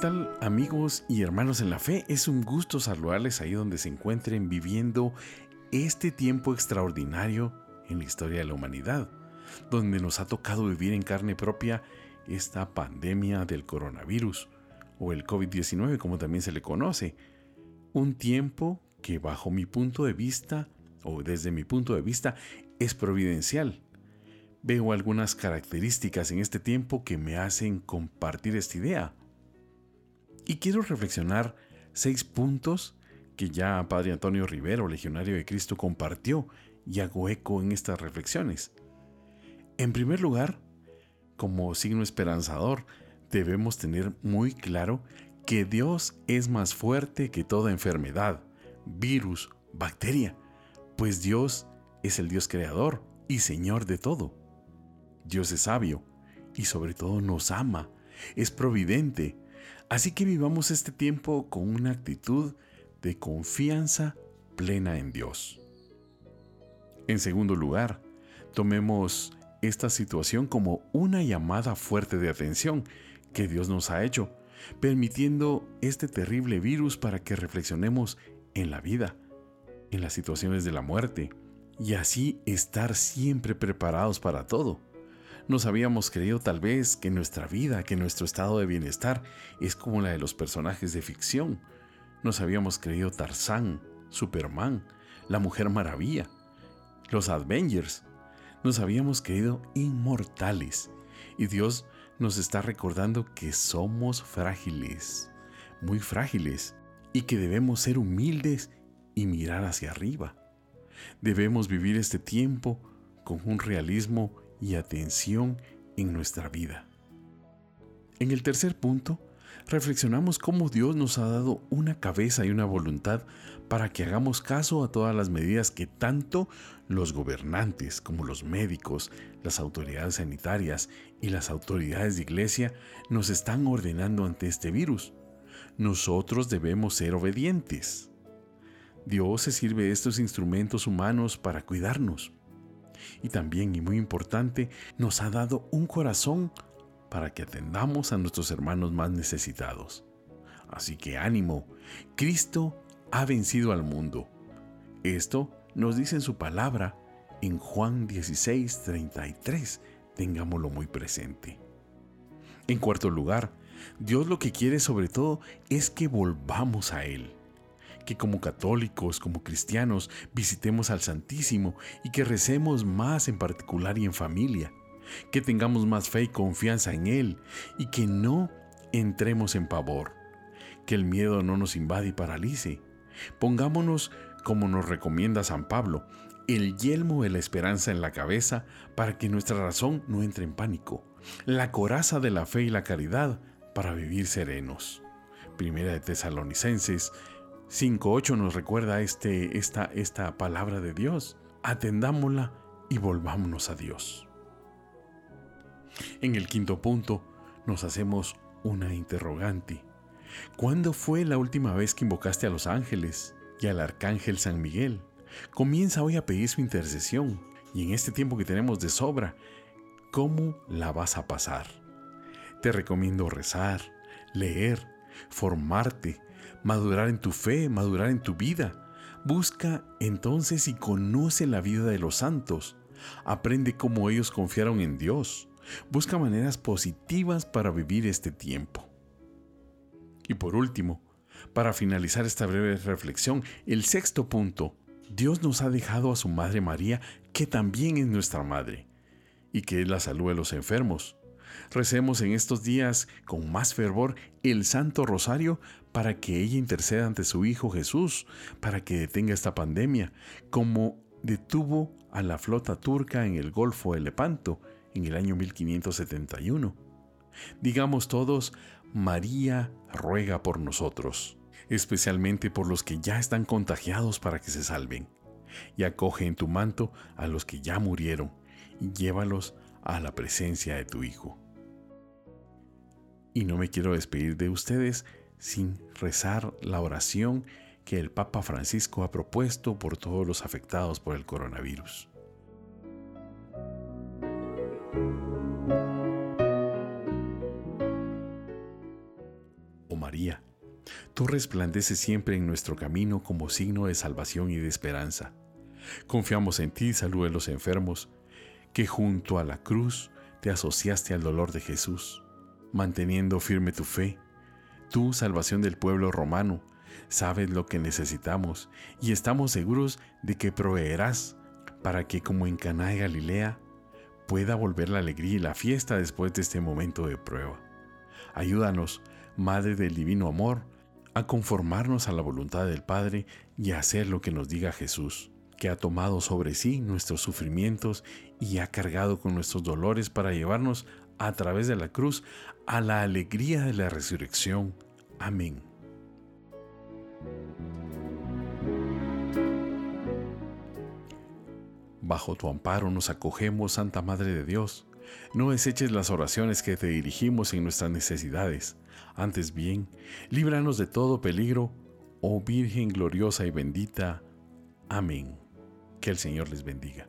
tal amigos y hermanos en la fe? Es un gusto saludarles ahí donde se encuentren viviendo este tiempo extraordinario en la historia de la humanidad, donde nos ha tocado vivir en carne propia esta pandemia del coronavirus o el COVID-19 como también se le conoce. Un tiempo que bajo mi punto de vista o desde mi punto de vista es providencial. Veo algunas características en este tiempo que me hacen compartir esta idea. Y quiero reflexionar seis puntos que ya Padre Antonio Rivero, legionario de Cristo, compartió y hago eco en estas reflexiones. En primer lugar, como signo esperanzador, debemos tener muy claro que Dios es más fuerte que toda enfermedad, virus, bacteria, pues Dios es el Dios creador y Señor de todo. Dios es sabio y sobre todo nos ama, es providente, Así que vivamos este tiempo con una actitud de confianza plena en Dios. En segundo lugar, tomemos esta situación como una llamada fuerte de atención que Dios nos ha hecho, permitiendo este terrible virus para que reflexionemos en la vida, en las situaciones de la muerte, y así estar siempre preparados para todo. Nos habíamos creído tal vez que nuestra vida, que nuestro estado de bienestar es como la de los personajes de ficción. Nos habíamos creído Tarzán, Superman, la Mujer Maravilla, los Avengers. Nos habíamos creído inmortales. Y Dios nos está recordando que somos frágiles, muy frágiles, y que debemos ser humildes y mirar hacia arriba. Debemos vivir este tiempo con un realismo y atención en nuestra vida. En el tercer punto, reflexionamos cómo Dios nos ha dado una cabeza y una voluntad para que hagamos caso a todas las medidas que tanto los gobernantes como los médicos, las autoridades sanitarias y las autoridades de iglesia nos están ordenando ante este virus. Nosotros debemos ser obedientes. Dios se sirve de estos instrumentos humanos para cuidarnos y también, y muy importante, nos ha dado un corazón para que atendamos a nuestros hermanos más necesitados. Así que ánimo, Cristo ha vencido al mundo. Esto nos dice en su palabra en Juan 16, 33. Tengámoslo muy presente. En cuarto lugar, Dios lo que quiere sobre todo es que volvamos a Él que como católicos, como cristianos, visitemos al Santísimo y que recemos más en particular y en familia, que tengamos más fe y confianza en Él y que no entremos en pavor, que el miedo no nos invade y paralice. Pongámonos, como nos recomienda San Pablo, el yelmo de la esperanza en la cabeza para que nuestra razón no entre en pánico, la coraza de la fe y la caridad para vivir serenos. Primera de Tesalonicenses 5.8 nos recuerda este, esta, esta palabra de Dios. Atendámosla y volvámonos a Dios. En el quinto punto nos hacemos una interrogante. ¿Cuándo fue la última vez que invocaste a los ángeles y al arcángel San Miguel? Comienza hoy a pedir su intercesión y en este tiempo que tenemos de sobra, ¿cómo la vas a pasar? Te recomiendo rezar, leer, formarte, madurar en tu fe, madurar en tu vida. Busca entonces y conoce la vida de los santos. Aprende cómo ellos confiaron en Dios. Busca maneras positivas para vivir este tiempo. Y por último, para finalizar esta breve reflexión, el sexto punto, Dios nos ha dejado a su Madre María, que también es nuestra Madre, y que es la salud de los enfermos. Recemos en estos días con más fervor el Santo Rosario para que ella interceda ante su Hijo Jesús, para que detenga esta pandemia, como detuvo a la flota turca en el Golfo de Lepanto en el año 1571. Digamos todos, María ruega por nosotros, especialmente por los que ya están contagiados para que se salven, y acoge en tu manto a los que ya murieron, y llévalos a la presencia de tu Hijo. Y no me quiero despedir de ustedes sin rezar la oración que el Papa Francisco ha propuesto por todos los afectados por el coronavirus. Tú resplandeces siempre en nuestro camino como signo de salvación y de esperanza. Confiamos en ti, salud de los enfermos, que junto a la cruz te asociaste al dolor de Jesús, manteniendo firme tu fe. Tú, salvación del pueblo romano, sabes lo que necesitamos y estamos seguros de que proveerás para que como en Caná de Galilea pueda volver la alegría y la fiesta después de este momento de prueba. Ayúdanos, Madre del Divino Amor, a conformarnos a la voluntad del Padre y a hacer lo que nos diga Jesús, que ha tomado sobre sí nuestros sufrimientos y ha cargado con nuestros dolores para llevarnos a través de la cruz a la alegría de la resurrección. Amén. Bajo tu amparo nos acogemos, Santa Madre de Dios. No deseches las oraciones que te dirigimos en nuestras necesidades. Antes bien, líbranos de todo peligro, oh Virgen gloriosa y bendita. Amén. Que el Señor les bendiga.